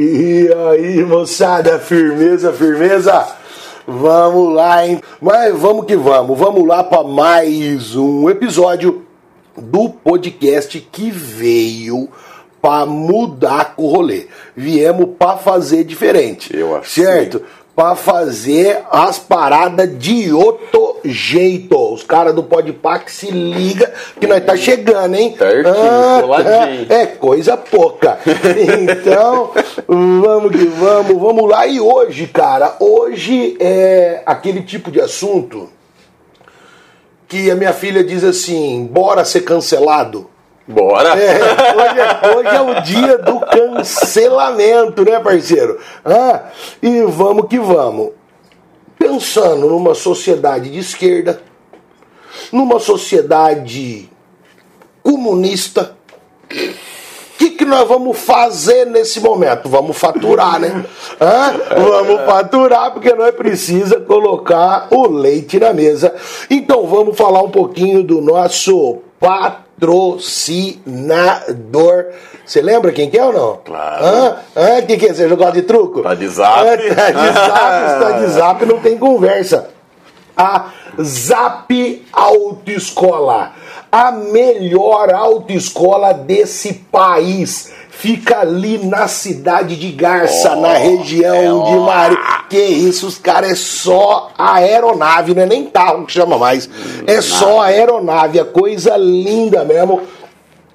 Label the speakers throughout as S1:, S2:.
S1: E aí, moçada, firmeza, firmeza? Vamos lá, hein? Mas vamos que vamos, vamos lá para mais um episódio do podcast que veio para mudar com o rolê. Viemos para fazer diferente.
S2: Eu acho
S1: Certo? Para fazer as paradas de outro jeito. Os caras do Podpah que se liga que nós tá chegando, hein?
S2: Certinho, coladinho.
S1: é coisa pouca. Então, vamos que vamos, vamos lá. E hoje, cara, hoje é aquele tipo de assunto que a minha filha diz assim: bora ser cancelado.
S2: Bora!
S1: É, hoje, é, hoje é o dia do cancelamento, né, parceiro? Ah, e vamos que vamos. Pensando numa sociedade de esquerda, numa sociedade comunista, o que, que nós vamos fazer nesse momento? Vamos faturar, né? Hã? Vamos faturar, porque nós precisa colocar o leite na mesa. Então vamos falar um pouquinho do nosso patrocinador. Você lembra quem que é ou não?
S2: Claro.
S1: Hã? Hã? O que, que é? Você jogou de truco?
S2: Tá de zap.
S1: Hã? Tá de zap, tá de zap, não tem conversa a Zap Autoescola, a melhor autoescola desse país. Fica ali na cidade de Garça,
S2: Oh,
S1: na região
S2: é
S1: de. Mari. Que isso, os caras é só aeronave, não é nem carro que chama mais. É só aeronave, a coisa linda mesmo.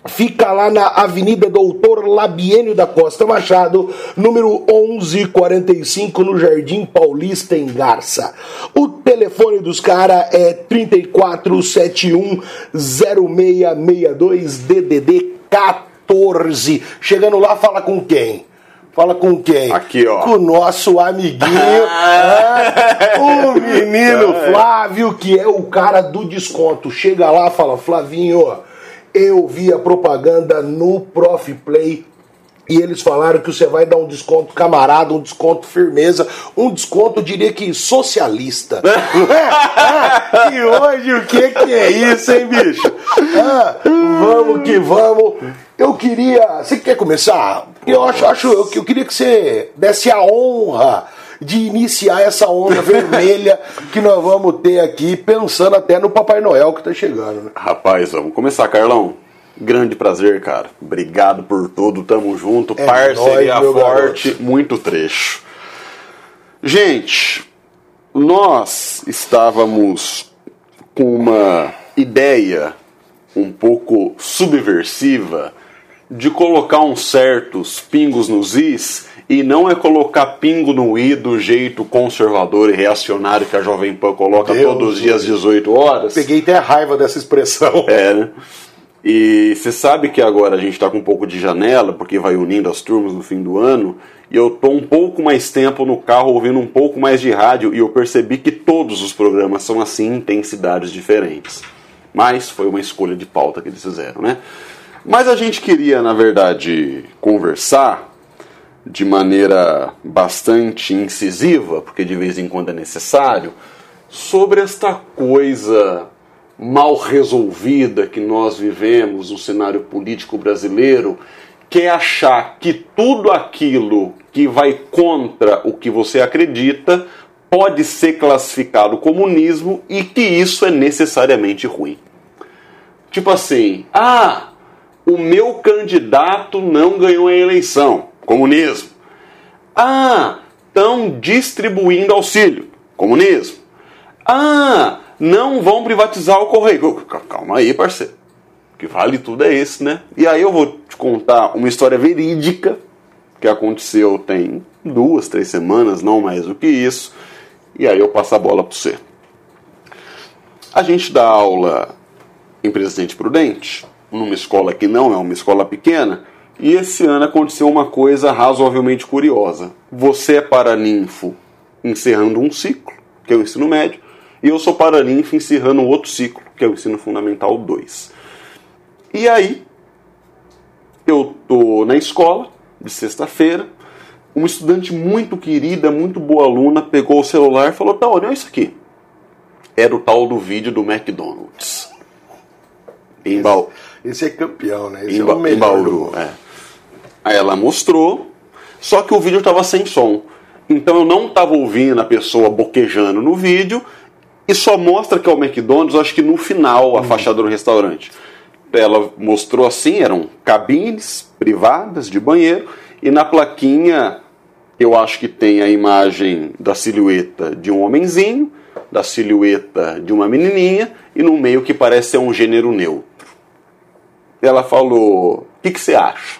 S1: Fica lá na Avenida Doutor Labienio da Costa Machado, número 1145, no Jardim Paulista, em Garça. O telefone dos caras é 34710662 DDD 14. Chegando lá, fala com quem? Fala com quem?
S2: Aqui, ó.
S1: Com o nosso amiguinho, ah, o menino Flávio, que é o cara do desconto. Chega lá, fala, Flavinho, eu vi a propaganda no Prof Play e eles falaram que você vai dar um desconto camarada, um desconto firmeza, um desconto, diria que socialista. É? Ah, e hoje o que, que é isso, hein, bicho? Ah, vamos que vamos. Eu queria. Você quer começar? Eu acho, acho eu, eu queria que você desse a honra de iniciar essa onda vermelha que nós vamos ter aqui, pensando até no Papai Noel que tá chegando, né?
S2: Rapaz, vamos começar, Carlão. Grande prazer, cara. Obrigado por tudo, tamo junto.
S1: É
S2: Parceria
S1: nóis,
S2: forte, muito trecho. Gente, nós estávamos com uma ideia um pouco subversiva de colocar uns certos pingos nos is e não é colocar pingo no i do jeito conservador e reacionário que a Jovem Pan coloca
S1: Deus
S2: todos os dias às 18 horas.
S1: Peguei até raiva dessa expressão.
S2: É, né? E você sabe que agora a gente está com um pouco de janela, porque vai unindo as turmas no fim do ano, e eu tô um pouco mais tempo no carro ouvindo um pouco mais de rádio, e eu percebi que todos os programas são assim, intensidades diferentes. Mas foi uma escolha de pauta que eles fizeram, né? Mas a gente queria, na verdade, conversar de maneira bastante incisiva, porque de vez em quando é necessário, sobre esta coisa mal resolvida que nós vivemos no cenário político brasileiro, que é achar que tudo aquilo que vai contra o que você acredita pode ser classificado comunismo e que isso é necessariamente ruim. Tipo assim, ah, o meu candidato não ganhou a eleição, comunismo. Ah, estão distribuindo auxílio, comunismo. Ah, não vão privatizar o correio. Calma aí, parceiro. O que vale tudo é esse, né? E aí eu vou te contar uma história verídica que aconteceu tem duas, três semanas, não mais do que isso. E aí eu passo a bola para você. A gente dá aula em Presidente Prudente, numa escola que não é uma escola pequena, e esse ano aconteceu uma coisa razoavelmente curiosa. Você é paraninfo encerrando um ciclo, que é o ensino médio, e eu sou paraninfo encerrando outro ciclo, que é o ensino fundamental 2. E aí, eu tô na escola, de sexta-feira, uma estudante muito querida, muito boa aluna, pegou o celular e falou: Tá, olha isso aqui. Era o tal do vídeo do McDonald's. Em Bauru.
S1: Esse é campeão, né? Esse
S2: Em,
S1: é o melhor
S2: Bauru, é. Aí ela mostrou, Só que o vídeo estava sem som. Então eu não estava ouvindo a pessoa boquejando no vídeo e só mostra que é o McDonald's, acho que no final, a uhum. fachada do restaurante. Ela mostrou assim, eram cabines privadas de banheiro e na plaquinha eu acho que tem a imagem da silhueta de um homenzinho, da silhueta de uma menininha e no meio que parece ser um gênero neutro. Ela falou: O que, que você acha?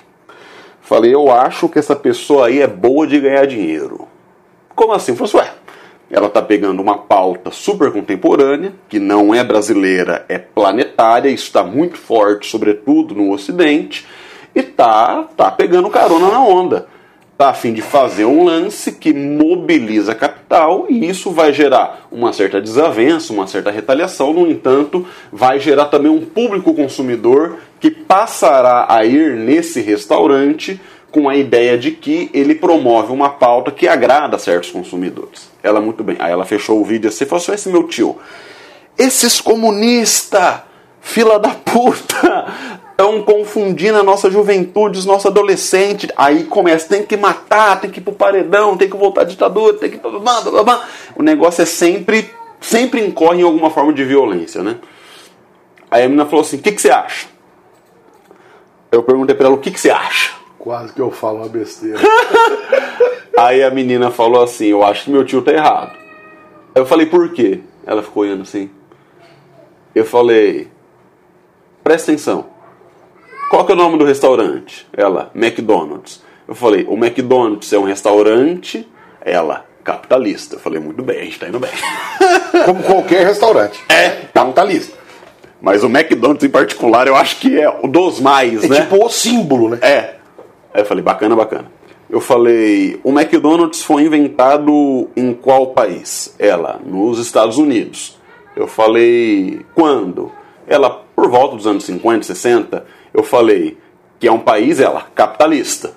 S2: Falei: Eu acho que essa pessoa aí é boa de ganhar dinheiro. Como assim? Falei: Ué, ela está pegando uma pauta super contemporânea, que não é brasileira, é planetária, isso está muito forte, sobretudo no Ocidente, e tá, tá pegando carona na onda está a fim de fazer um lance que mobiliza capital e isso vai gerar uma certa desavença, uma certa retaliação. No entanto, vai gerar também um público consumidor que passará a ir nesse restaurante com a ideia de que ele promove uma pauta que agrada a certos consumidores. Ela muito bem. Aí ela fechou o vídeo assim e falou assim: esse meu tio, esses comunistas, fila da puta, estão confundindo a nossa juventude, os nossos adolescentes. Aí começa, tem que matar, tem que ir pro paredão, tem que voltar à ditadura, tem que. O negócio é sempre, sempre incorre em alguma forma de violência, né? Aí a menina falou assim: o que, que você acha? Eu perguntei pra ela: o que, que você acha?
S1: Quase que eu falo uma besteira.
S2: Aí a menina falou assim: eu acho que meu tio tá errado. Eu falei: por quê? Ela ficou olhando assim. Eu falei: presta atenção. Qual que é o nome do restaurante? Ela, McDonald's. Eu falei, o McDonald's é um restaurante? Ela, capitalista. Eu falei, muito bem, a gente tá indo bem.
S1: Como qualquer restaurante.
S2: É, capitalista. Mas o McDonald's em particular, eu acho que é o dos mais,
S1: é
S2: né?
S1: tipo o símbolo, né?
S2: É. Aí eu falei, bacana, bacana. Eu falei, o McDonald's foi inventado em qual país? Ela, nos Estados Unidos. Eu falei, quando? Ela, por volta dos anos 50, 60 eu falei que é um país, ela, capitalista.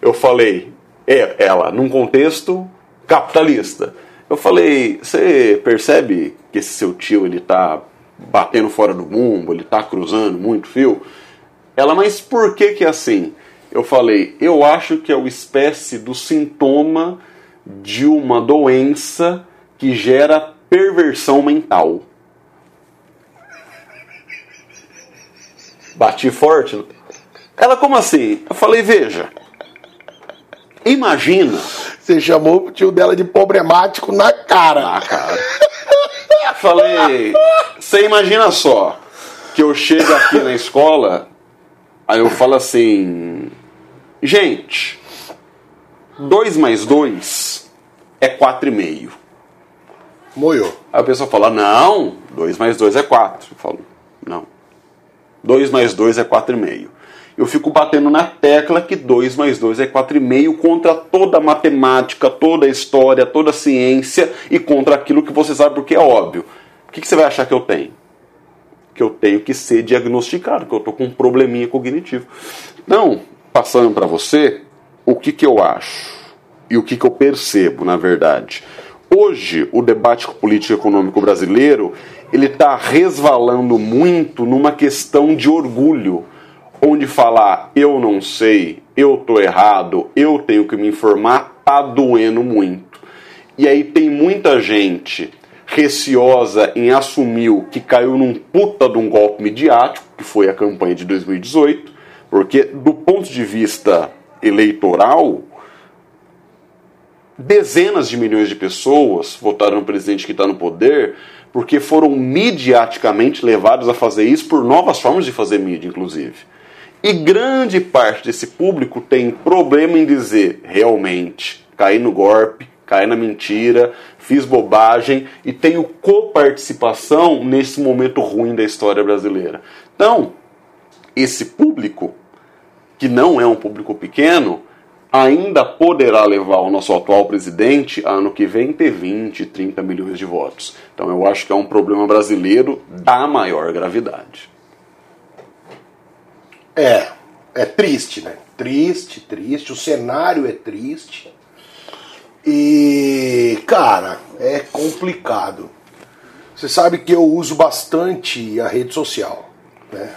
S2: Eu falei, é, ela, num contexto capitalista. Eu falei, você percebe que esse seu tio ele tá batendo fora do mundo, ele tá cruzando muito fio? Ela, mas por que que é assim? Eu falei, eu acho que é uma espécie do sintoma de uma doença que gera perversão mental. Bati forte. Ela, como assim? Eu falei, veja. Imagina.
S1: Você chamou o tio dela de problemático na cara.
S2: Na cara. Falei, você imagina só que eu chego aqui na escola, aí eu falo assim, gente, 2 mais 2 é 4,5.
S1: Moiou.
S2: Aí a pessoa fala, não, 2 mais 2 é 4. Eu falo. 2 mais 2 é 4,5. Eu fico batendo na tecla que 2 mais 2 é 4,5 contra toda a matemática, toda a história, toda a ciência e contra aquilo que você sabe porque é óbvio. O que, que você vai achar que eu tenho? Que eu tenho que ser diagnosticado, que eu estou com um probleminha cognitivo. Então, passando para você, o que, que eu acho e o que, que eu percebo, na verdade. Hoje, o debate político econômico brasileiro ele está resvalando muito numa questão de orgulho, onde falar eu não sei, eu tô errado, eu tenho que me informar, tá doendo muito. E aí tem muita gente receosa em assumir que caiu num puta de um golpe midiático, que foi a campanha de 2018, porque do ponto de vista eleitoral, dezenas de milhões de pessoas votaram no presidente que está no poder porque foram midiaticamente levados a fazer isso por novas formas de fazer mídia, inclusive. E grande parte desse público tem problema em dizer realmente caí no golpe, caí na mentira, fiz bobagem e tenho coparticipação nesse momento ruim da história brasileira. Então, esse público, que não é um público pequeno, ainda poderá levar o nosso atual presidente ano que vem ter 20, 30 milhões de votos. Então eu acho que é um problema brasileiro da maior gravidade.
S1: É, é triste, né? Triste, triste. O cenário é triste. E, cara, é complicado. Você sabe que eu uso bastante a rede social, né?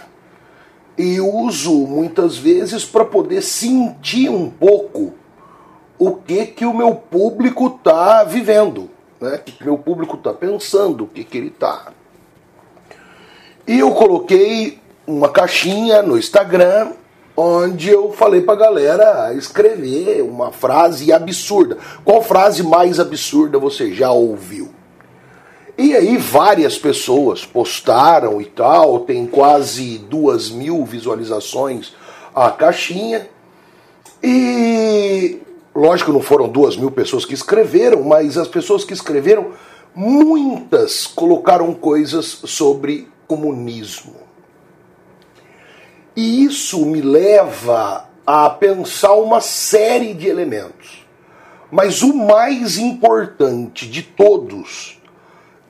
S1: E uso muitas vezes para poder sentir um pouco o que que o meu público está vivendo, né? o que o meu público está pensando, o que, que ele está. E eu coloquei uma caixinha no Instagram onde eu falei pra galera escrever uma frase absurda. Qual frase mais absurda você já ouviu? E aí várias pessoas postaram e tal, tem quase duas mil visualizações a caixinha. E lógico não foram duas mil pessoas que escreveram, mas as pessoas que escreveram, muitas colocaram coisas sobre comunismo. E isso me leva a pensar uma série de elementos. Mas o mais importante de todos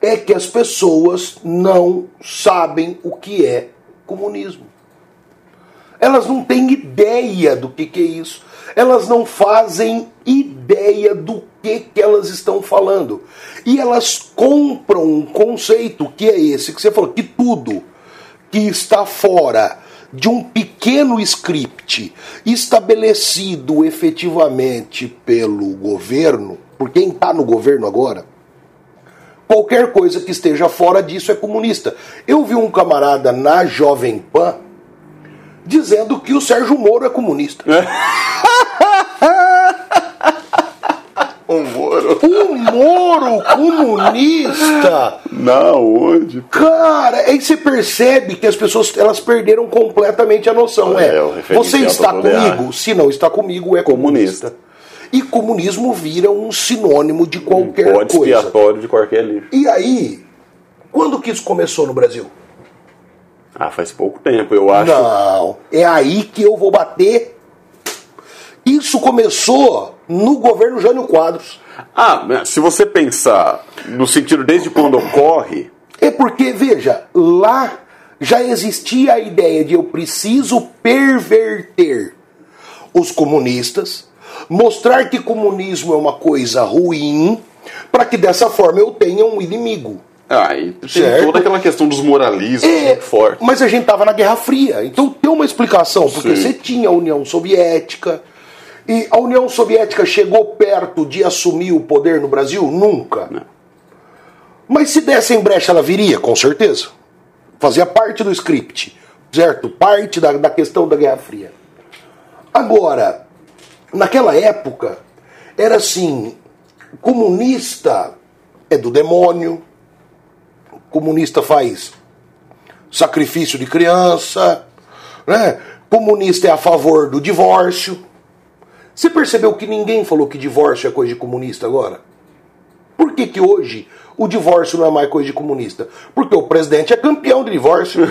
S1: é que as pessoas não sabem o que é comunismo. Elas não têm ideia do que, que é isso. Elas não fazem ideia do que, que elas estão falando. E elas compram um conceito que é esse que você falou, que tudo que está fora de um pequeno script estabelecido efetivamente pelo governo, por quem está no governo agora, qualquer coisa que esteja fora disso é comunista. Eu vi um camarada na Jovem Pan dizendo que o Sérgio Moro é comunista.
S2: Um Moro.
S1: Um Moro comunista!
S2: Na onde?
S1: Cara, aí você percebe que as pessoas elas perderam completamente a noção.
S2: É,
S1: É, você está
S2: tá
S1: comigo? Se não está comigo, é comunista.
S2: Comunista.
S1: E comunismo vira um sinônimo de qualquer
S2: Pode
S1: coisa.
S2: expiatório de qualquer lixo.
S1: E aí, quando que isso começou no Brasil?
S2: Ah, faz pouco tempo, eu acho.
S1: Não, é aí que eu vou bater. Isso começou no governo Jânio Quadros.
S2: Ah, se você pensar no sentido desde quando ocorre,
S1: É porque, veja, lá já existia a ideia de eu preciso perverter os comunistas, mostrar que comunismo é uma coisa ruim, para que dessa forma eu tenha um inimigo.
S2: ah, e tem
S1: Certo.
S2: toda aquela questão dos moralismos
S1: É,
S2: muito forte.
S1: mas a gente estava na Guerra Fria, então tem uma explicação, porque
S2: Sim.
S1: você tinha a União Soviética, e a União Soviética chegou perto de assumir o poder no Brasil? Nunca.
S2: Não.
S1: Mas se desse em brecha, ela viria, com certeza. Fazia parte do script, certo? Parte da, da questão da Guerra Fria. Agora, naquela época, era assim: comunista é do demônio, comunista faz sacrifício de criança, né? comunista é a favor do divórcio. Você percebeu que ninguém falou que divórcio é coisa de comunista agora? Por que, que hoje o divórcio não é mais coisa de comunista? Porque o presidente é campeão de divórcio.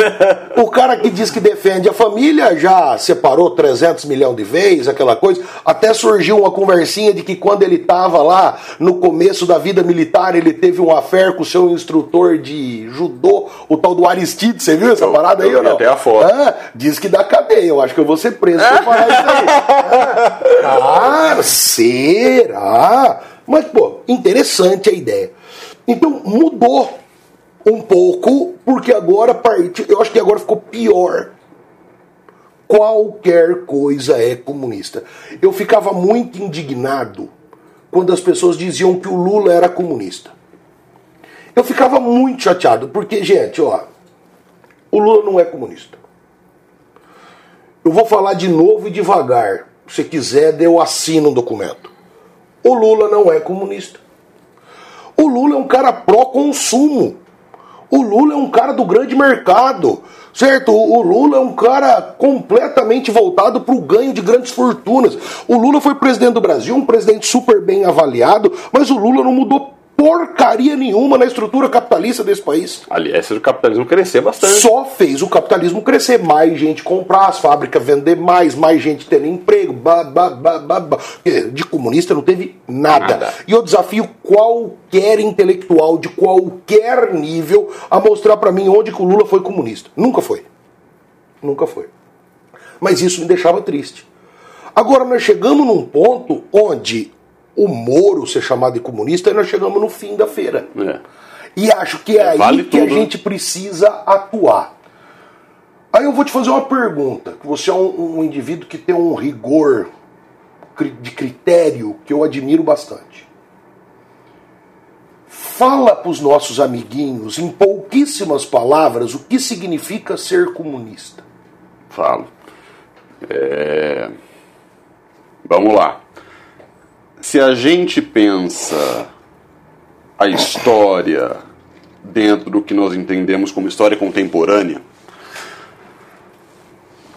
S1: o cara que diz que defende a família já separou 300 milhões de vezes, aquela coisa. Até surgiu uma conversinha de que quando ele estava lá no começo da vida militar, ele teve um affair com o seu instrutor de judô, o tal do Aristide. Você viu essa parada aí
S2: eu
S1: ou não?
S2: até a foto.
S1: Ah, diz que dá cadeia. Eu acho que eu vou ser preso por falar isso aí. Ah, será? Mas, pô, interessante a ideia. Então, mudou um pouco, porque agora partiu. Eu acho que agora ficou pior. Qualquer coisa é comunista. Eu ficava muito indignado quando as pessoas diziam que o Lula era comunista. Eu ficava muito chateado, porque, gente, ó, o Lula não é comunista. Eu vou falar de novo e devagar. Se quiser, eu assino um documento. O Lula não é comunista. O Lula é um cara pró-consumo. O Lula é um cara do grande mercado, certo? O Lula é um cara completamente voltado para o ganho de grandes fortunas. O Lula foi presidente do Brasil, um presidente super bem avaliado, mas o Lula não mudou porcaria nenhuma na estrutura capitalista desse país.
S2: Aliás, o capitalismo crescer bastante.
S1: Só fez o capitalismo crescer, mais gente comprar, as fábricas vender mais, mais gente tendo emprego, ba, ba, ba, ba, ba. De comunista não teve nada.
S2: Nada.
S1: E eu desafio qualquer intelectual de qualquer nível a mostrar pra mim onde que o Lula foi comunista. Nunca foi. Nunca foi. Mas isso me deixava triste. Agora nós chegamos num ponto onde o Moro ser chamado de comunista, e nós chegamos no fim da feira.
S2: É.
S1: E acho que é aí
S2: Vale
S1: que a
S2: tudo.
S1: gente precisa atuar. Aí eu vou te fazer uma pergunta, que você é um, um indivíduo que tem um rigor de critério que eu admiro bastante. Fala para os nossos amiguinhos, em pouquíssimas palavras, o que significa ser comunista.
S2: Falo. É... Vamos lá. Se a gente pensa a história dentro do que nós entendemos como história contemporânea,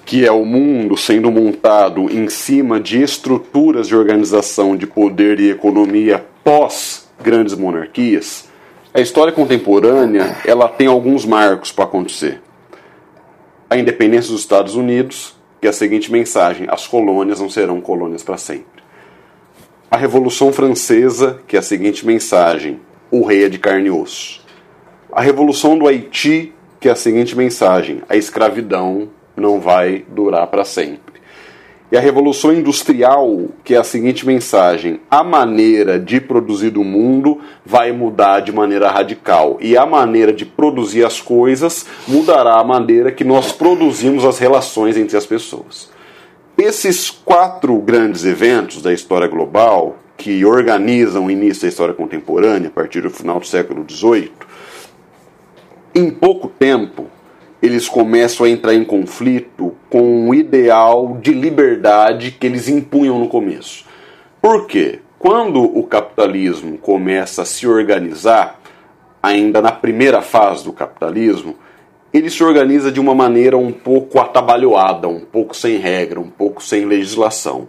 S2: que é o mundo sendo montado em cima de estruturas de organização de poder e economia pós grandes monarquias, a história contemporânea ela tem alguns marcos para acontecer. A independência dos Estados Unidos, que é a seguinte mensagem: as colônias não serão colônias para sempre. A Revolução Francesa, que é a seguinte mensagem: o rei é de carne e osso. A Revolução do Haiti, que é a seguinte mensagem: a escravidão não vai durar para sempre. E a Revolução Industrial, que é a seguinte mensagem: a maneira de produzir do mundo vai mudar de maneira radical. E a maneira de produzir as coisas mudará a maneira que nós produzimos as relações entre as pessoas. Esses quatro grandes eventos da história global, que organizam o início da história contemporânea, a partir do final do século XVIII, em pouco tempo eles começam a entrar em conflito com o ideal de liberdade que eles impunham no começo. Por quê? Quando o capitalismo começa a se organizar, ainda na primeira fase do capitalismo, ele se organiza de uma maneira um pouco atabalhoada, um pouco sem regra, um pouco sem legislação.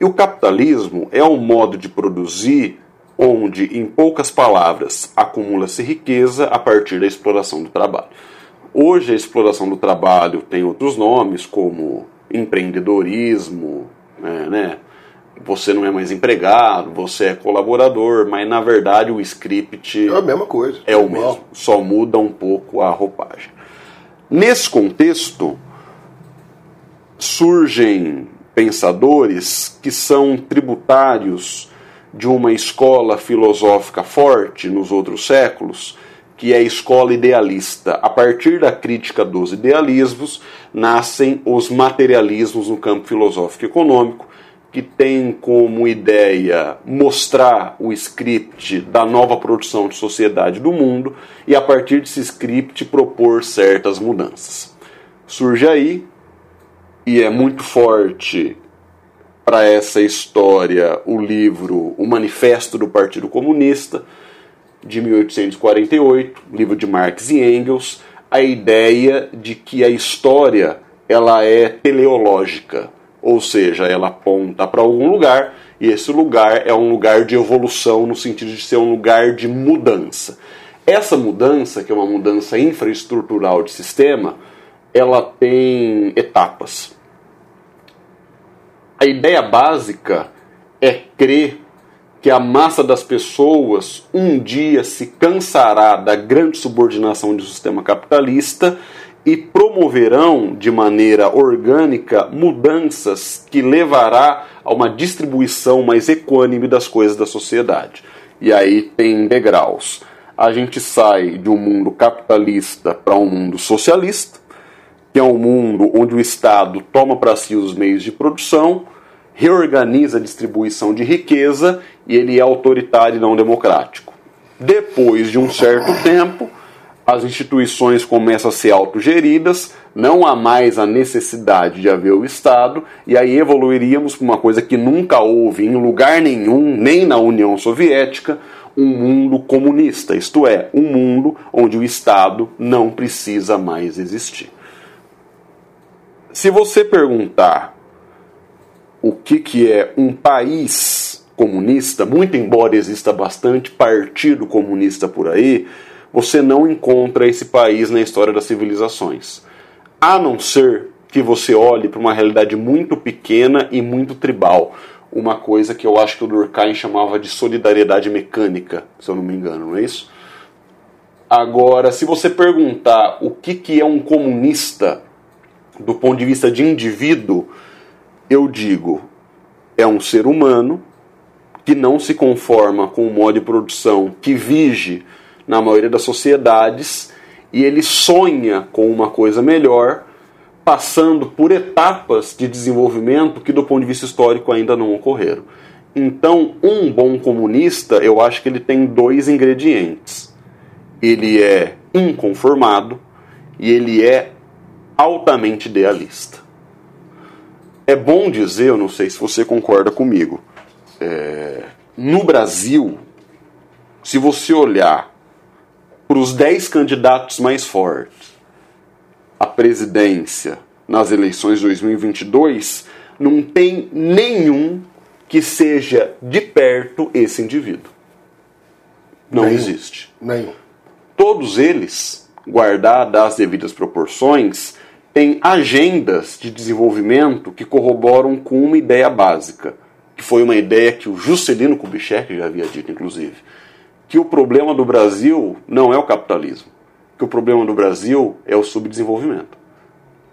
S2: E o capitalismo é um modo de produzir onde, em poucas palavras, acumula-se riqueza a partir da exploração do trabalho. Hoje a exploração do trabalho tem outros nomes, como empreendedorismo, né, né? Você não é mais empregado, você é colaborador, mas na verdade o script
S1: é a mesma coisa.
S2: É o mesmo, só muda um pouco a roupagem. Nesse contexto, surgem pensadores que são tributários de uma escola filosófica forte nos outros séculos, que é a escola idealista. A partir da crítica dos idealismos, nascem os materialismos no campo filosófico e econômico, que tem como ideia mostrar o script da nova produção de sociedade do mundo e, a partir desse script, propor certas mudanças. Surge aí, e é muito forte para essa história, o livro O Manifesto do Partido Comunista de 1848, livro de Marx e Engels, a ideia de que a história ela é teleológica, ou seja, ela aponta para algum lugar e esse lugar é um lugar de evolução no sentido de ser um lugar de mudança. Essa mudança, que é uma mudança infraestrutural de sistema, ela tem etapas. A ideia básica é crer que a massa das pessoas um dia se cansará da grande subordinação do sistema capitalista e promoverão de maneira orgânica mudanças que levará a uma distribuição mais equânime das coisas da sociedade. E aí tem degraus. A gente sai de um mundo capitalista para um mundo socialista, que é um mundo onde o Estado toma para si os meios de produção reorganiza a distribuição de riqueza e ele é autoritário e não democrático. Depois de um certo tempo, as instituições começam a ser autogeridas, não há mais a necessidade de haver o Estado, e aí evoluiríamos para uma coisa que nunca houve em lugar nenhum, nem na União Soviética, um mundo comunista, isto é, um mundo onde o Estado não precisa mais existir. Se você perguntar o que, que é um país comunista, muito embora exista bastante partido comunista por aí, você não encontra esse país na história das civilizações. A não ser que você olhe para uma realidade muito pequena e muito tribal. Uma coisa que eu acho que o Durkheim chamava de solidariedade mecânica, se eu não me engano, não é isso? Agora, se você perguntar o que, que é um comunista do ponto de vista de indivíduo, eu digo, é um ser humano que não se conforma com o modo de produção que vige na maioria das sociedades e ele sonha com uma coisa melhor passando por etapas de desenvolvimento que, do ponto de vista histórico, ainda não ocorreram. Então, um bom comunista, eu acho que ele tem dois ingredientes. Ele é inconformado e ele é altamente idealista. É bom dizer, eu não sei se você concorda comigo, é, no Brasil, se você olhar para os 10 candidatos mais fortes à presidência nas eleições de 2022, não tem nenhum que seja de perto esse indivíduo. Não nenhum. existe.
S1: Nenhum.
S2: Todos eles, guardadas as devidas proporções, têm agendas de desenvolvimento que corroboram com uma ideia básica, que foi uma ideia que o Juscelino Kubitschek já havia dito, inclusive que o problema do Brasil não é o capitalismo, que o problema do Brasil é o subdesenvolvimento.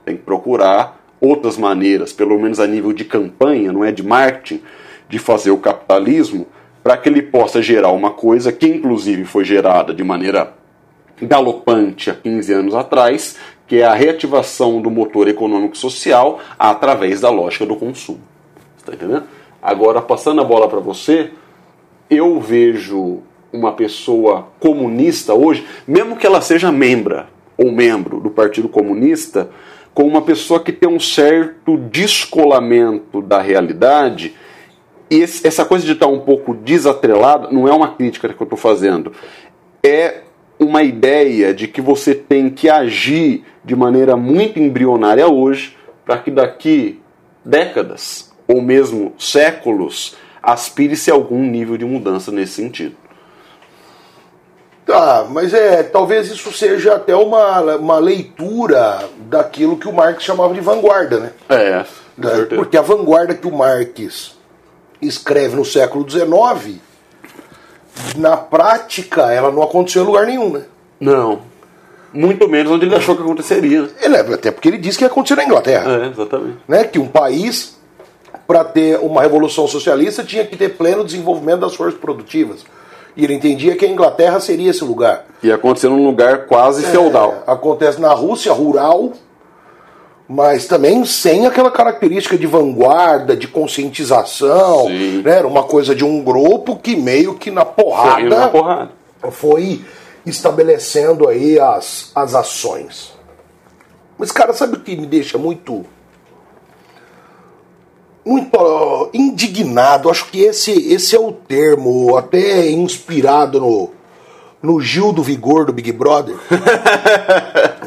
S2: Tem que procurar outras maneiras, pelo menos a nível de campanha, não é de marketing, de fazer o capitalismo para que ele possa gerar uma coisa que inclusive foi gerada de maneira galopante há 15 anos atrás, que é a reativação do motor econômico social através da lógica do consumo. Está entendendo? Agora, passando a bola para você, eu vejo uma pessoa comunista hoje, mesmo que ela seja membra ou membro do Partido Comunista, com uma pessoa que tem um certo descolamento da realidade. E esse, essa coisa de estar um pouco desatrelada não é uma crítica que eu estou fazendo, é uma ideia de que você tem que agir de maneira muito embrionária hoje para que daqui décadas ou mesmo séculos aspire-se a algum nível de mudança nesse sentido.
S1: Tá, mas é, talvez isso seja até uma, uma leitura daquilo que o Marx chamava de vanguarda, né?
S2: É,
S1: né? porque a vanguarda que o Marx escreve no século XIX, na prática, ela não aconteceu em lugar nenhum, né?
S2: Não. Muito menos onde ele achou que aconteceria.
S1: Ele, até porque ele disse que ia acontecer na Inglaterra.
S2: É, exatamente.
S1: Né? Que um país, para ter uma revolução socialista, tinha que ter pleno desenvolvimento das forças produtivas. E ele entendia que a Inglaterra seria esse lugar.
S2: E acontecer num lugar quase é, feudal.
S1: Acontece na Rússia rural, mas também sem aquela característica de vanguarda, de conscientização. Né? Era uma coisa de um grupo que meio que na porrada,
S2: na porrada.
S1: foi estabelecendo aí as, as ações. Mas, cara, sabe o que me deixa muito muito indignado, acho que esse, esse é o termo, até inspirado no, no Gil do Vigor do Big Brother.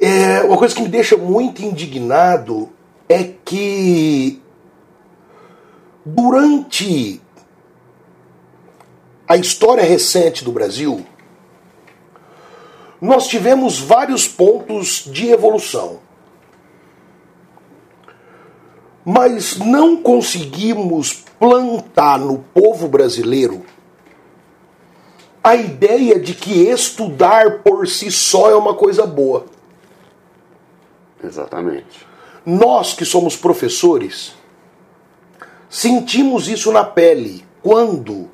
S1: é, é, uma coisa que me deixa muito indignado é que durante a história recente do Brasil, nós tivemos vários pontos de evolução mas não conseguimos plantar no povo brasileiro a ideia de que estudar por si só é uma coisa boa.
S2: Exatamente.
S1: Nós que somos professores sentimos isso na pele quando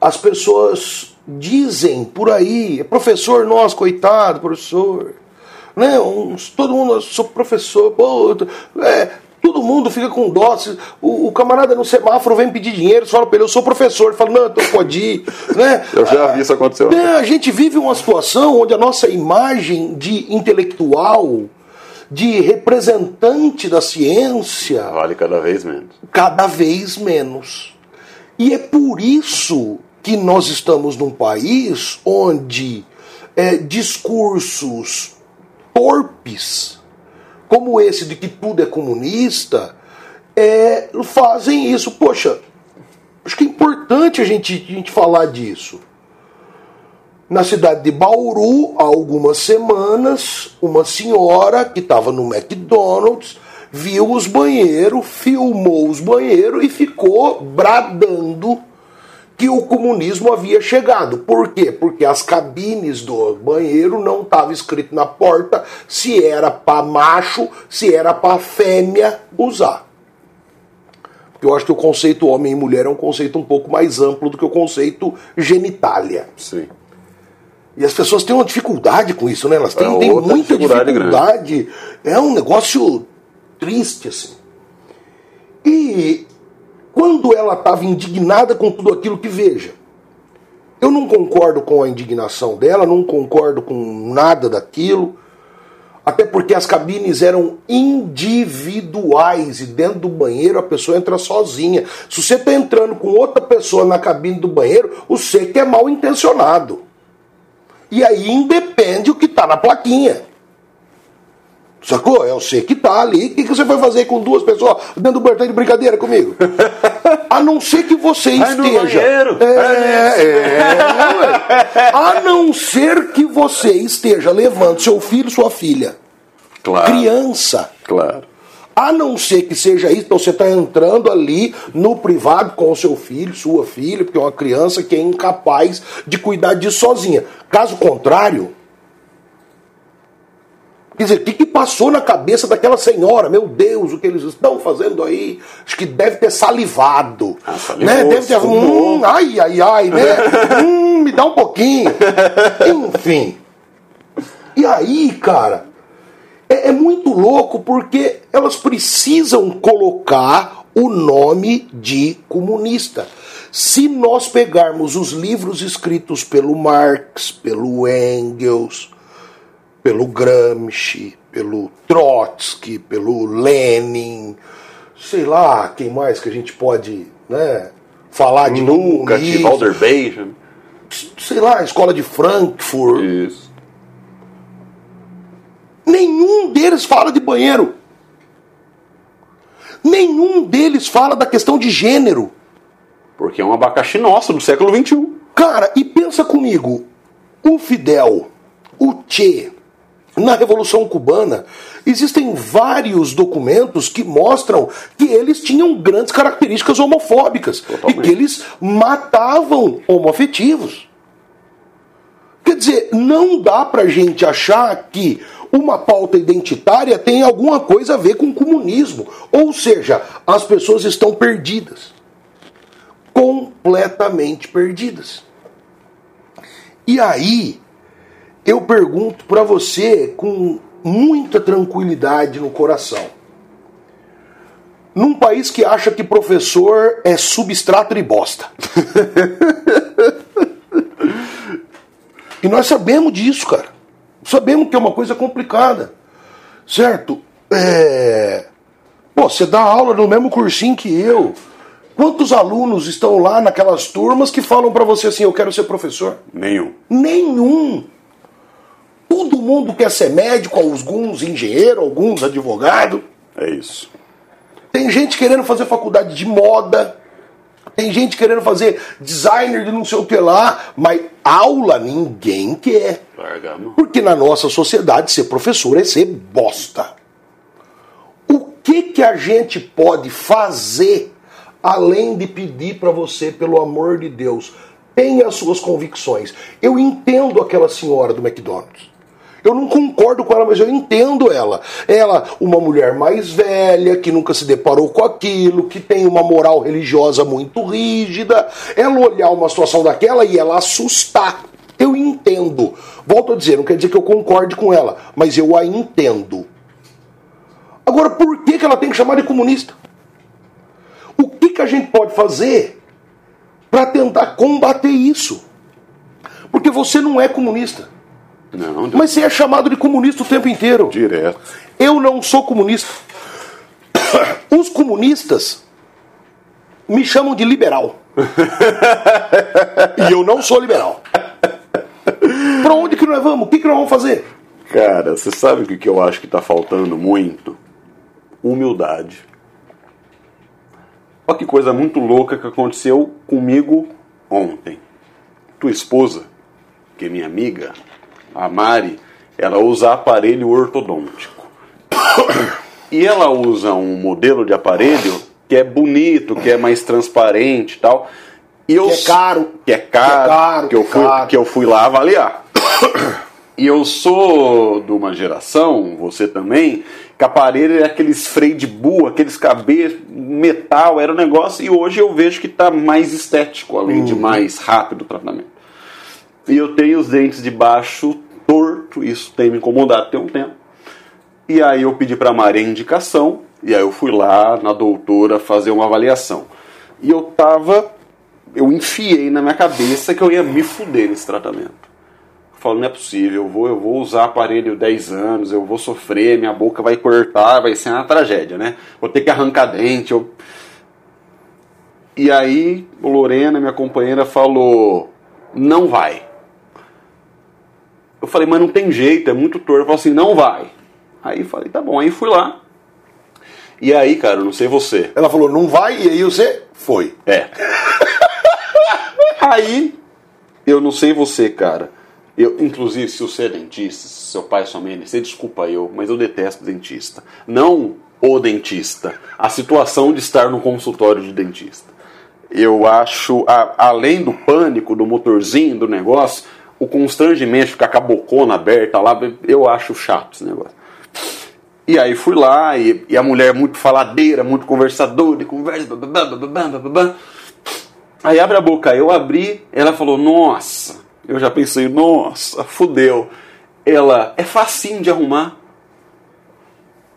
S1: as pessoas dizem por aí, professor, nós, coitado, professor, né? todo mundo, sou professor, pô, é, Todo mundo fica com dó. O, o, camarada no semáforo vem pedir dinheiro, fala pra ele, eu sou professor. Ele fala, não, então pode ir. né?
S2: Eu já vi isso acontecer.
S1: É, a gente vive uma situação onde a nossa imagem de intelectual, de representante da ciência.
S2: Vale cada vez menos.
S1: Cada vez menos. E é por isso que nós estamos num país onde é, discursos torpes como esse de que tudo é comunista, é, fazem isso. Poxa, acho que é importante a gente, a gente falar disso. Na cidade de Bauru, há algumas semanas, uma senhora que estava no McDonald's viu os banheiros, filmou os banheiros e ficou bradando que o comunismo havia chegado. Por quê? Porque as cabines do banheiro não estava escrito na porta se era para macho, se era para fêmea usar. Porque eu acho que o conceito homem e mulher é um conceito um pouco mais amplo do que o conceito genitália.
S2: Sim.
S1: E as pessoas têm uma dificuldade com isso, né? Elas têm,
S2: É
S1: têm muita
S2: dificuldade
S1: dificuldade. É um negócio triste, assim. E quando ela estava indignada com tudo aquilo que veja, eu não concordo com a indignação dela, não concordo com nada daquilo, até porque as cabines eram individuais e dentro do banheiro a pessoa entra sozinha. Se você está entrando com outra pessoa na cabine do banheiro, você que é mal intencionado. E aí independe o que está na plaquinha. Sacou? É você que tá ali. O que, que você vai fazer com duas pessoas dentro do de brincadeira comigo? A não ser que você esteja. É, é, ué. A não ser que você esteja levando seu filho, sua filha,
S2: Claro.
S1: criança.
S2: Claro.
S1: A não ser que seja isso, então você está entrando ali no privado com o seu filho, sua filha, porque é uma criança que é incapaz de cuidar disso sozinha. Caso contrário, quer dizer, o que, que passou na cabeça daquela senhora? Meu Deus, o que eles estão fazendo aí? Acho que deve ter salivado.
S2: Ah, salivou,
S1: né? Deve ter. Hum, ai, ai, ai, né? hum, me dá um pouquinho. Enfim. E aí, cara, é, é muito louco porque elas precisam colocar o nome de comunista. Se nós pegarmos os livros escritos pelo Marx, pelo Engels, pelo Gramsci, pelo Trotsky, pelo Lenin, sei lá, quem mais que a gente pode né, falar de
S2: Nunca, de Walter Benjamin.
S1: sei lá, a escola de Frankfurt,
S2: Isso.
S1: Nenhum deles fala de banheiro. Nenhum deles fala da questão de gênero.
S2: Porque é um abacaxi nosso do século XXI.
S1: Cara, e pensa comigo: o Fidel, o Che, na Revolução Cubana, existem vários documentos que mostram que eles tinham grandes características homofóbicas
S2: Totalmente.
S1: e que eles matavam homoafetivos. Quer dizer, não dá pra gente achar que uma pauta identitária tem alguma coisa a ver com o comunismo. Ou seja, as pessoas estão perdidas. Completamente perdidas. E aí, eu pergunto pra você com muita tranquilidade no coração. Num país que acha que professor é substrato de bosta. E nós sabemos disso, cara. Sabemos que é uma coisa complicada. Certo? É... Pô, você dá aula no mesmo cursinho que eu. Quantos alunos estão lá naquelas turmas que falam pra você assim, eu quero ser professor?
S2: Nenhum.
S1: Nenhum. Todo mundo quer ser médico, alguns engenheiro, alguns advogado.
S2: É isso.
S1: Tem gente querendo fazer faculdade de moda. Tem gente querendo fazer designer de não sei o que lá. Mas aula ninguém quer. Porque na nossa sociedade ser professor é ser bosta. O que que a gente pode fazer além de pedir para você, pelo amor de Deus, tenha as suas convicções. Eu entendo aquela senhora do McDonald's. Eu não concordo com ela, mas eu entendo ela. Ela, uma mulher mais velha, que nunca se deparou com aquilo, que tem uma moral religiosa muito rígida, ela olhar uma situação daquela e ela assustar. Eu entendo. Volto a dizer, não quer dizer que eu concorde com ela, mas eu a entendo. Agora, por que, que ela tem que chamar de comunista? O que, que a gente pode fazer para tentar combater isso? Porque você não é comunista.
S2: Não,
S1: Mas você é chamado de comunista o tempo inteiro.
S2: direto.
S1: Eu não sou comunista. Os comunistas me chamam de liberal. e eu não sou liberal. Pra onde que nós vamos? O que, que nós vamos fazer?
S2: Cara, você sabe o que que eu acho que tá faltando muito? Humildade. Olha que coisa muito louca que aconteceu comigo ontem. Tua esposa, que é minha amiga, a Mari, ela usa aparelho ortodôntico. E ela usa um modelo de aparelho que é bonito, que é mais transparente e tal. E eu,
S1: Que é caro.
S2: Que é caro,
S1: Que é caro,
S2: que, eu
S1: é
S2: fui,
S1: caro.
S2: que eu fui lá avaliar. E eu sou de uma geração, você também, que aparelho é aqueles freio de burro, aqueles cabeças, metal, era um negócio, e hoje eu vejo que está mais estético, além
S1: Uhum.
S2: de mais rápido o tratamento. E eu tenho os dentes de baixo torto, isso tem me incomodado tem um tempo. E aí eu pedi para a Maria indicação, e aí eu fui lá na doutora fazer uma avaliação. E eu tava, eu enfiei na minha cabeça que eu ia me fuder nesse tratamento. Eu falo, não é possível, eu vou, eu vou usar aparelho 10 anos, eu vou sofrer, minha boca vai cortar, vai ser uma tragédia, né? Vou ter que arrancar dente. Eu... E aí, Lorena, minha companheira, falou: não vai. Eu falei, mas não tem jeito, é muito torto. Ela falou assim, não vai. Aí falei, tá bom. Aí fui lá. E aí, cara, eu não sei você.
S1: Ela falou, não vai, e aí você foi.
S2: É. aí, eu não sei você, cara. Eu, inclusive, se você é dentista, se seu pai, sua mãe, você desculpa eu, mas eu detesto dentista. Não o dentista, a situação de estar no consultório de dentista. Eu acho, a, além do pânico, do motorzinho, do negócio, o constrangimento, ficar com a bocona aberta lá, eu acho chato esse negócio. E aí fui lá, e, e a mulher muito faladeira, muito conversadora, e conversa, Aí abre a boca, eu abri, ela falou, nossa, eu já pensei, nossa, fudeu. Ela, é facinho de arrumar.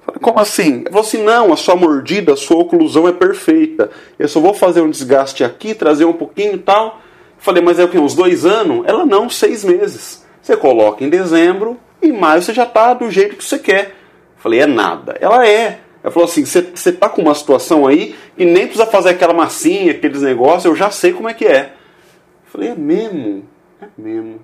S2: Falei, como assim? Falou assim, não, a sua mordida, a sua oclusão é perfeita. Eu só vou fazer um desgaste aqui, trazer um pouquinho e tal. Falei, mas é o que? Uns dois anos? Ela não, seis meses. Você coloca em dezembro e maio você já está do jeito que você quer. Falei, é nada. Ela é. Ela falou assim: você tá com uma situação aí e nem precisa fazer aquela massinha, aqueles negócios, eu já sei como é que é. Falei, é mesmo? É mesmo.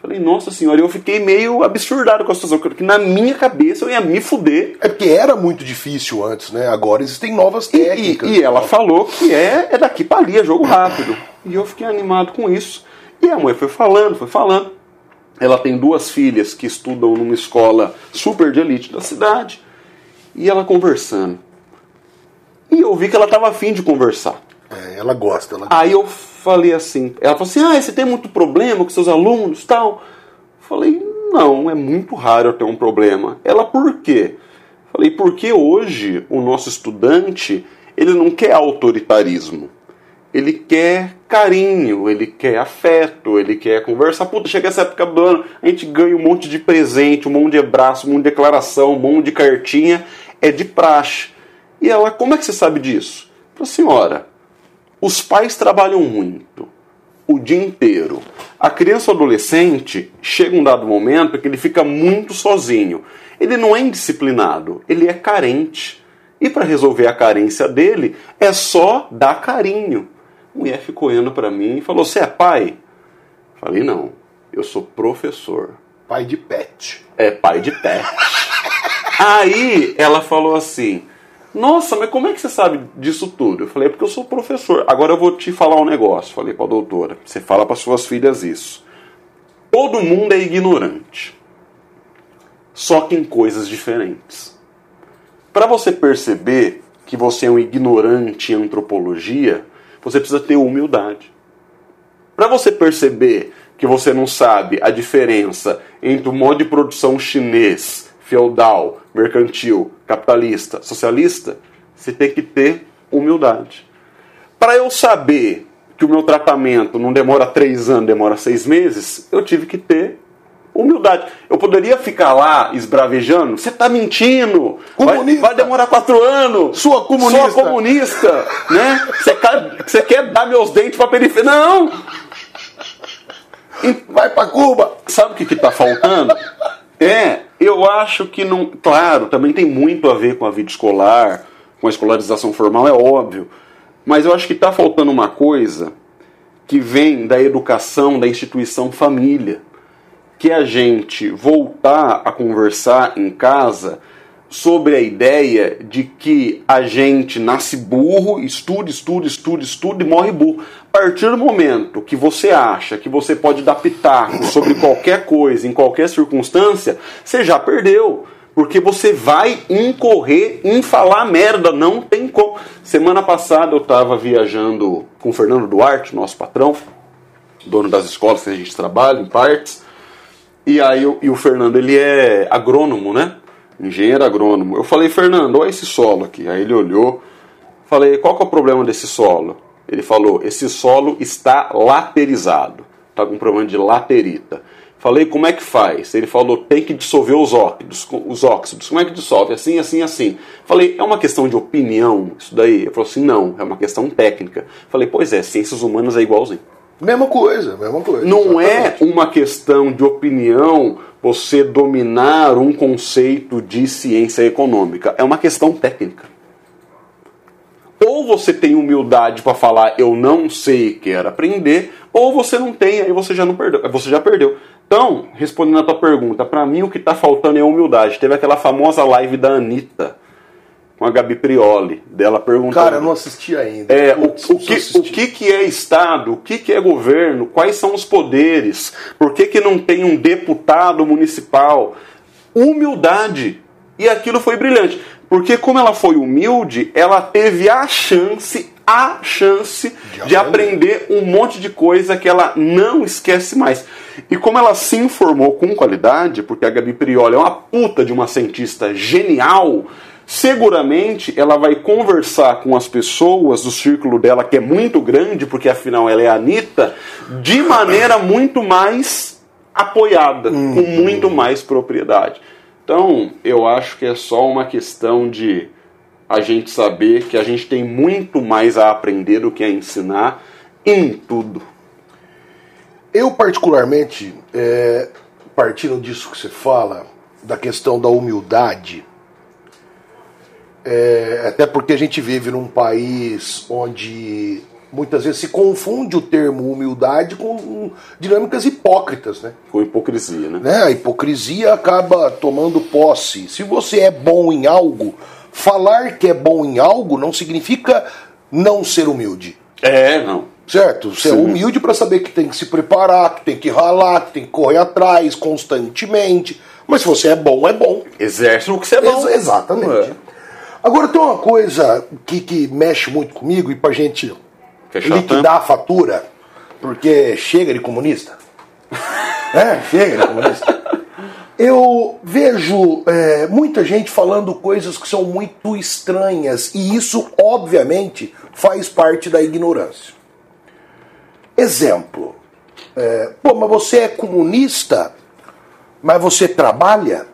S2: Falei, nossa senhora, eu fiquei meio absurdado com a situação, porque na minha cabeça eu ia me fuder.
S1: É porque era muito difícil antes, né? Agora existem novas técnicas.
S2: E, e, e ela falou que é, é daqui para ali, é jogo rápido. E eu fiquei animado com isso. E a mãe foi falando, foi falando. Ela tem duas filhas que estudam numa escola super de elite da cidade. E ela conversando. E eu vi que ela estava afim de conversar.
S1: É, ela gosta. Ela...
S2: Aí eu falei assim, ela falou assim, ah, você tem muito problema com seus alunos tal? Falei, não, é muito raro eu ter um problema. Ela, por quê? Falei, porque hoje o nosso estudante, ele não quer autoritarismo. Ele quer carinho, ele quer afeto, ele quer conversar. Puta, chega essa época do ano, a gente ganha um monte de presente, um monte de abraço, um monte de declaração, um monte de cartinha. É de praxe. E ela, como é que você sabe disso? Falei, senhora, os pais trabalham muito, o dia inteiro. A criança ou adolescente chega um dado momento que ele fica muito sozinho. Ele não é indisciplinado, ele é carente. E para resolver a carência dele, é só dar carinho. A mulher ficou olhando para mim e falou: Você é pai? Falei: Não, eu sou professor.
S1: Pai de pet.
S2: É, pai de pet. Aí ela falou assim: nossa, mas como é que você sabe disso tudo? Eu falei, é porque eu sou professor. Agora eu vou te falar um negócio. Falei para a doutora. Você fala para suas filhas isso. Todo mundo é ignorante. Só que em coisas diferentes. Para você perceber que você é um ignorante em antropologia, você precisa ter humildade. Para você perceber que você não sabe a diferença entre o modo de produção chinês feudal, mercantil, capitalista, socialista, você tem que ter humildade. Para eu saber que o meu tratamento não demora três anos, demora seis meses, eu tive que ter humildade. Eu poderia ficar lá esbravejando, você está mentindo, vai, vai, demorar quatro anos,
S1: sua comunista,
S2: sua comunista né? Você quer, você quer dar meus dentes para periferia? Não!
S1: Vai para Cuba!
S2: Sabe o que está faltando? É, eu acho que não. Claro, também tem muito a ver com a vida escolar, com a escolarização formal, é óbvio. Mas eu acho que está faltando uma coisa que vem da educação da instituição família. Que é a gente voltar a conversar em casa sobre a ideia de que a gente nasce burro, estuda, estuda, estuda, estuda e morre burro. A partir do momento que você acha que você pode dar pitaco sobre qualquer coisa, em qualquer circunstância, você já perdeu. Porque você vai incorrer em falar merda, não tem como. Semana passada eu estava viajando com o Fernando Duarte, nosso patrão, dono das escolas que a gente trabalha, em partes. E aí e o Fernando, ele é agrônomo, né? Engenheiro agrônomo. Eu falei, Fernando, olha esse solo aqui. Aí ele olhou, falei, qual que é o problema desse solo? Ele falou, esse solo está laterizado. está com problema de laterita. Falei, como é que faz? Ele falou, tem que dissolver os óxidos. Os óxidos. Como é que dissolve? Assim, assim, assim. Falei, é uma questão de opinião isso daí? Ele falou assim, não, é uma questão técnica. Falei, pois é, ciências humanas é igualzinho.
S1: Mesma coisa, mesma coisa.
S2: Não exatamente. é uma questão de opinião você dominar um conceito de ciência econômica. É uma questão técnica. Ou você tem humildade para falar eu não sei, quero aprender, ou você não tem, aí você já não perdeu, você já perdeu. Então, respondendo a tua pergunta, para mim o que está faltando é humildade. Teve aquela famosa live da Anitta com a Gabi Prioli, dela perguntando.
S1: Cara, eu não assisti ainda.
S2: É, o, o, que, o que, que é Estado? O que, que é governo? Quais são os poderes? Por que, que não tem um deputado municipal? Humildade. E aquilo foi brilhante. Porque como ela foi humilde, ela teve a chance, a chance de, de aprender um monte de coisa que ela não esquece mais. E como ela se informou com qualidade, porque a Gabi Prioli é uma puta de uma cientista genial, seguramente ela vai conversar com as pessoas do círculo dela, que é muito grande, porque afinal ela é a Anitta, de maneira muito mais apoiada, uhum. com muito mais propriedade. Então, eu acho que é só uma questão de a gente saber que a gente tem muito mais a aprender do que a ensinar em tudo.
S1: Eu, particularmente, é, partindo disso que você fala, da questão da humildade, é, até porque a gente vive num país onde muitas vezes se confunde o termo humildade com dinâmicas hipócritas, né?
S2: Com hipocrisia, né?
S1: né? A hipocrisia acaba tomando posse. Se você é bom em algo, falar que é bom em algo não significa não ser humilde.
S2: É, não.
S1: Certo? Você Sim. é humilde para saber que tem que se preparar, que tem que ralar, que tem que correr atrás constantemente. Mas se você é bom, é bom.
S2: Exerce o que você é bom.
S1: Ex exatamente. É. Agora tem uma coisa que, que mexe muito comigo e pra gente Fechar liquidar a fatura, porque chega de comunista. é, chega de comunista. Eu vejo é, muita gente falando coisas que são muito estranhas, e isso, obviamente, faz parte da ignorância. Exemplo: é, pô, mas você é comunista, mas você trabalha?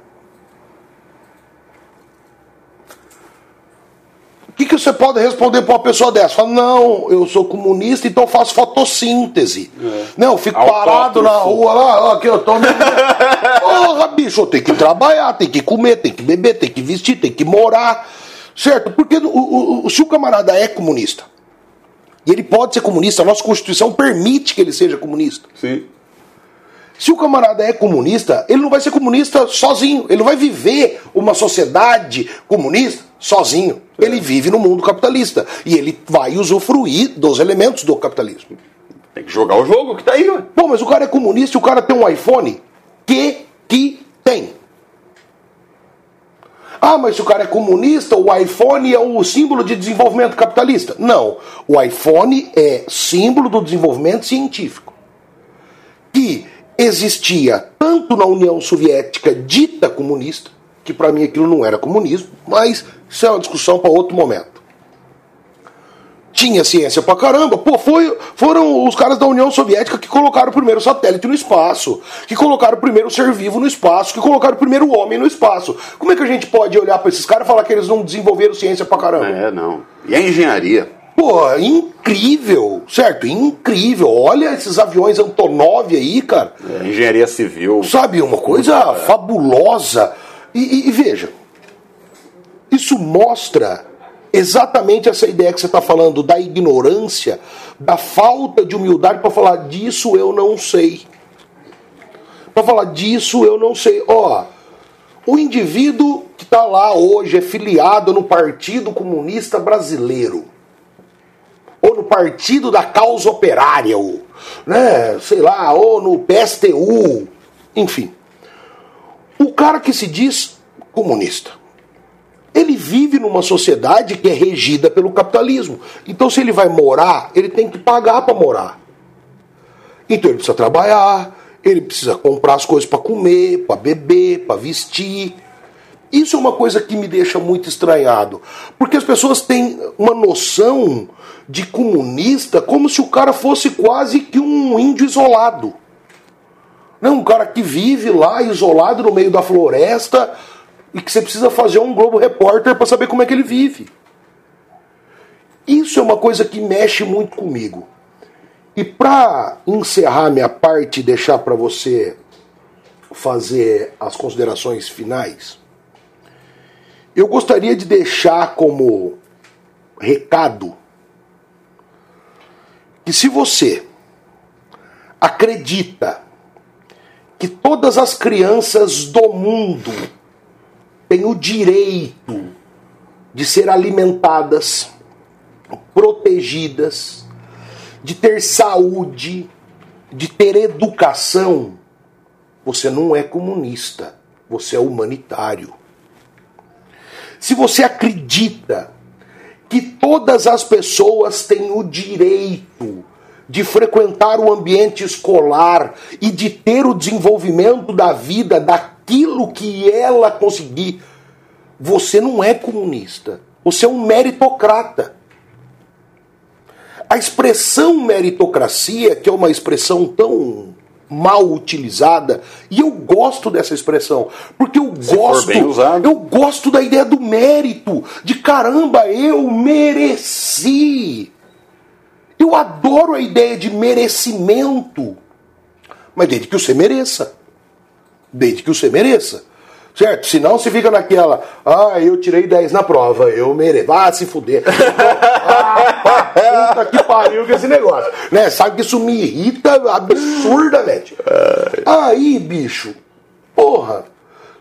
S1: Que, que você pode responder para uma pessoa dessa? Fala, não, eu sou comunista, então faço fotossíntese. É. Não, eu fico parado na rua lá, aqui eu tô. Porra, bicho, eu tenho que trabalhar, tem que comer, tem que beber, tem que vestir, tem que morar. Certo? Porque o, o, o, se o camarada é comunista, e ele pode ser comunista, a nossa Constituição permite que ele seja comunista.
S2: Sim.
S1: Se o camarada é comunista, ele não vai ser comunista sozinho. Ele não vai viver uma sociedade comunista sozinho. Ele vive no mundo capitalista. E ele vai usufruir dos elementos do capitalismo.
S2: Tem que jogar o jogo que tá aí, ué.
S1: Bom, mas o cara é comunista e o cara tem um iPhone. Que que tem? Ah, mas se o cara é comunista, o iPhone é o símbolo de desenvolvimento capitalista. Não. O iPhone é símbolo do desenvolvimento científico. Que existia tanto na União Soviética dita comunista, que para mim aquilo não era comunismo, mas isso é uma discussão para outro momento. Tinha ciência pra caramba. Pô, foi, foram os caras da União Soviética que colocaram o primeiro satélite no espaço, que colocaram o primeiro ser vivo no espaço, que colocaram o primeiro homem no espaço. Como é que a gente pode olhar para esses caras e falar que eles não desenvolveram ciência pra caramba?
S2: É, não. E a engenharia?
S1: Pô, incrível, certo? Incrível. Olha esses aviões Antonov aí, cara.
S2: É, engenharia civil.
S1: Sabe, uma coisa fabulosa. E, e, e veja, isso mostra exatamente essa ideia que você está falando da ignorância, da falta de humildade para falar disso eu não sei. Para falar disso eu não sei. Ó, o indivíduo que está lá hoje é filiado no Partido Comunista Brasileiro ou no Partido da Causa Operária, ou, né, sei lá, ou no PSTU, enfim. O cara que se diz comunista, ele vive numa sociedade que é regida pelo capitalismo. Então, se ele vai morar, ele tem que pagar para morar. Então, ele precisa trabalhar, ele precisa comprar as coisas para comer, para beber, para vestir. Isso é uma coisa que me deixa muito estranhado. Porque as pessoas têm uma noção de comunista como se o cara fosse quase que um índio isolado. Não, um cara que vive lá isolado no meio da floresta e que você precisa fazer um Globo Repórter para saber como é que ele vive. Isso é uma coisa que mexe muito comigo. E para encerrar minha parte e deixar para você fazer as considerações finais, eu gostaria de deixar como recado que se você acredita que todas as crianças do mundo têm o direito de ser alimentadas, protegidas, de ter saúde, de ter educação, você não é comunista, você é humanitário. Se você acredita que todas as pessoas têm o direito de frequentar o ambiente escolar e de ter o desenvolvimento da vida daquilo que ela conseguir, você não é comunista, você é um meritocrata. A expressão meritocracia, que é uma expressão tão mal utilizada, e eu gosto dessa expressão, porque eu Se gosto, eu gosto da ideia do mérito, de caramba, eu mereci. Eu adoro a ideia de merecimento. Mas desde que você mereça. Desde que você mereça. Certo? Senão você fica naquela, ah, eu tirei 10 na prova, eu mereço. Ah, se fuder. ah, puta que pariu com esse negócio. Né? Sabe que isso me irrita absurdamente. Aí, bicho, porra,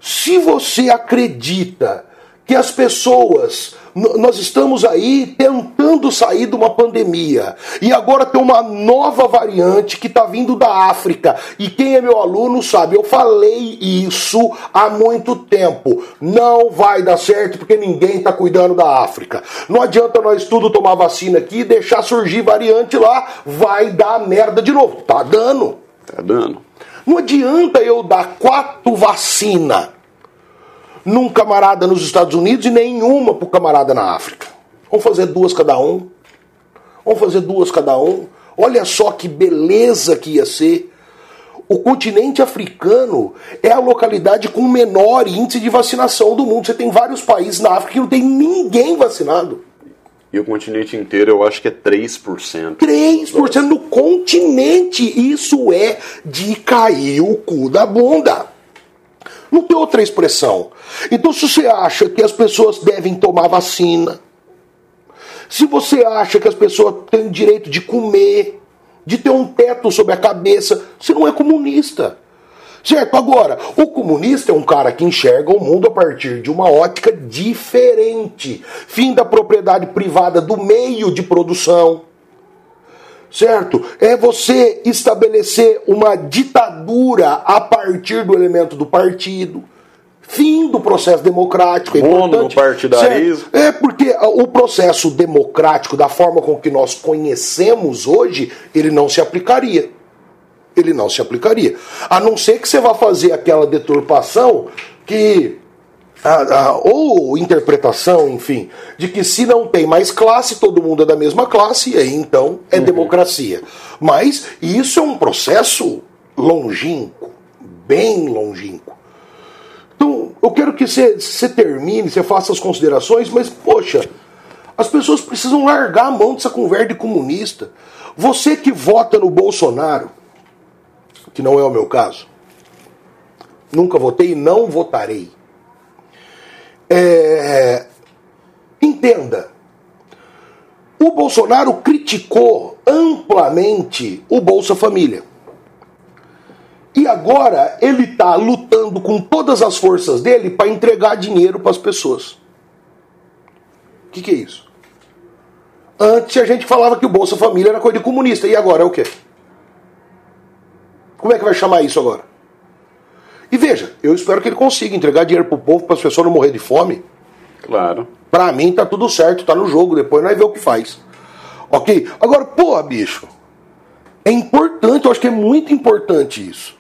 S1: se você acredita que as pessoas nós estamos aí tentando sair de uma pandemia. E agora tem uma nova variante que está vindo da África. E quem é meu aluno sabe, eu falei isso há muito tempo. Não vai dar certo porque ninguém está cuidando da África. Não adianta nós tudo tomar vacina aqui e deixar surgir variante lá. Vai dar merda de novo. Tá dando.
S2: Tá dando.
S1: Não adianta eu dar quatro vacinas num camarada nos Estados Unidos e nenhuma pro camarada na África. Vamos fazer duas cada um. Vamos fazer duas cada um. Olha só que beleza que ia ser. O continente africano é a localidade com o menor índice de vacinação do mundo. Você tem vários países na África que não tem ninguém vacinado.
S2: E o continente inteiro eu acho que é 3%.
S1: 3% no continente. Isso é de cair o cu da bunda. Não tem outra expressão. Então, se você acha que as pessoas devem tomar vacina, se você acha que as pessoas têm direito de comer, de ter um teto sobre a cabeça, você não é comunista. Certo? Agora, o comunista é um cara que enxerga o mundo a partir de uma ótica diferente. Fim da propriedade privada do meio de produção certo? É você estabelecer uma ditadura a partir do elemento do partido. Fim do processo democrático. É
S2: Monopartidarismo.
S1: É porque o processo democrático, da forma com que nós conhecemos hoje, ele não se aplicaria. Ele não se aplicaria. A não ser que você vá fazer aquela deturpação que ou interpretação, enfim, de que se não tem mais classe, todo mundo é da mesma classe, e aí então é uhum. democracia. Mas isso é um processo longínquo, bem longínquo. Então, eu quero que você, você termine, você faça as considerações, mas, poxa, as pessoas precisam largar a mão dessa conversa de comunista. Você que vota no Bolsonaro, que não é o meu caso, nunca votei e não votarei é, entenda, o Bolsonaro criticou amplamente o Bolsa Família. E agora ele está lutando com todas as forças dele para entregar dinheiro para as pessoas. O que, que, é isso? Antes a gente falava que o Bolsa Família era coisa de comunista. E agora é o quê? Como é que vai chamar isso agora? E veja, eu espero que ele consiga entregar dinheiro pro povo para as pessoas não morrer de fome.
S2: Claro.
S1: Pra mim tá tudo certo, tá no jogo, depois nós vemos o que faz. Ok? Agora, porra, bicho. É importante, eu acho que é muito importante isso.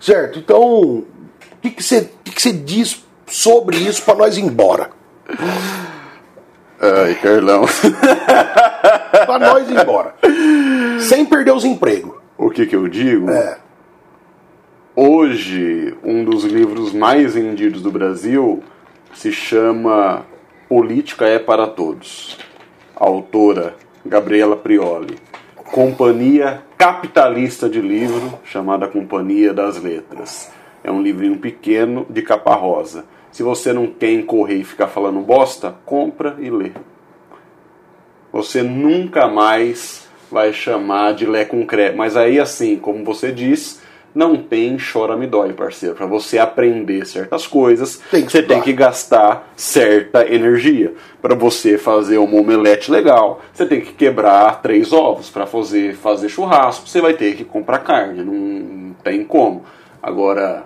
S1: Certo? Então, o que, que, você, que, que você diz sobre isso pra nós ir embora.
S2: Ai, Carlão.
S1: Pra nós ir embora. Sem perder os empregos.
S2: o que que eu digo?
S1: É.
S2: Hoje, um dos livros mais vendidos do Brasil se chama Política é para Todos. Autora Gabriela Prioli. Companhia capitalista de livro chamada Companhia das Letras. É um livrinho pequeno de capa rosa. Se você não quer correr e ficar falando bosta, compra e lê. Você nunca mais vai chamar de Lé com Cré. Mas aí, assim, como você diz, não tem chora-me-dói, parceiro. Para você aprender certas coisas,
S1: Tem
S2: você tem que gastar certa energia. Para você fazer uma omelete legal, você tem que quebrar três ovos. Para fazer, fazer churrasco, você vai ter que comprar carne. Não, não tem como. Agora,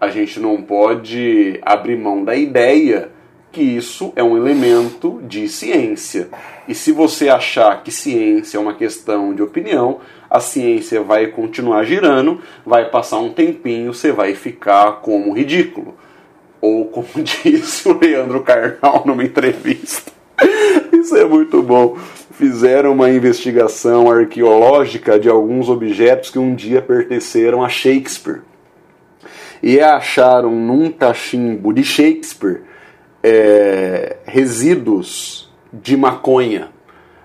S2: a gente não pode abrir mão da ideia que isso é um elemento de ciência. E se você achar que ciência é uma questão de opinião, a ciência vai continuar girando, vai passar um tempinho, você vai ficar como ridículo. Ou como disse o Leandro Carnal numa entrevista. Isso é muito bom. Fizeram uma investigação arqueológica de alguns objetos que um dia pertenceram a Shakespeare e acharam num cachimbo de Shakespeare é, resíduos de maconha.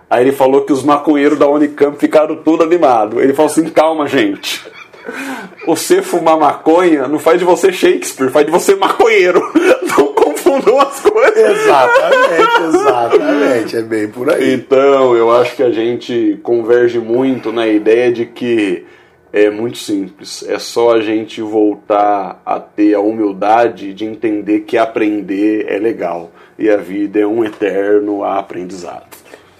S2: Aí ele falou que os maconheiros da Unicamp ficaram tudo animados. Ele falou assim: calma, gente. Você fumar maconha não faz de você Shakespeare, faz de você maconheiro. Não confundam as coisas.
S1: Exatamente, exatamente. É bem por aí.
S2: Então, eu acho que a gente converge muito na ideia de que é muito simples. É só a gente voltar a ter a humildade de entender que aprender é legal. E a vida é um eterno aprendizado.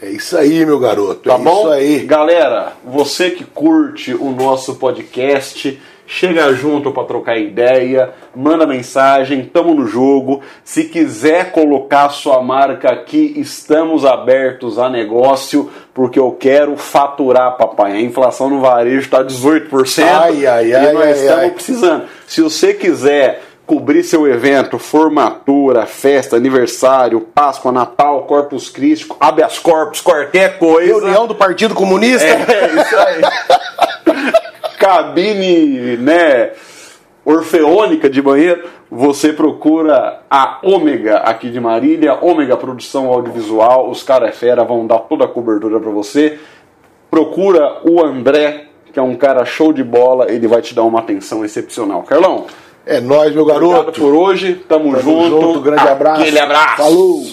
S1: É isso aí, meu garoto.
S2: Tá
S1: é
S2: bom?
S1: isso aí.
S2: Galera, você que curte o nosso podcast, chega junto para trocar ideia, manda mensagem, tamo no jogo. Se quiser colocar sua marca aqui, estamos abertos a negócio, porque eu quero faturar, papai. A inflação no varejo está 18%.
S1: Ai, ai,
S2: e
S1: ai,
S2: nós
S1: ai,
S2: estamos
S1: ai.
S2: precisando. Se você quiser cobrir seu evento, formatura, festa, aniversário, Páscoa, Natal, Corpus Christi, habeas corpus, qualquer coisa.
S1: Reunião do Partido Comunista.
S2: É, isso aí. Cabine, né? Orfeônica de banheiro, você procura a Ômega aqui de Marília, Ômega Produção Audiovisual, os caras é fera, vão dar toda a cobertura para você. Procura o André, que é um cara show de bola, ele vai te dar uma atenção excepcional. Carlão,
S1: É nóis, meu
S2: obrigado
S1: garoto.
S2: por hoje, tamo,
S1: Tamo
S2: junto.
S1: junto, grande abraço.
S2: Aquele abraço.
S1: Falou.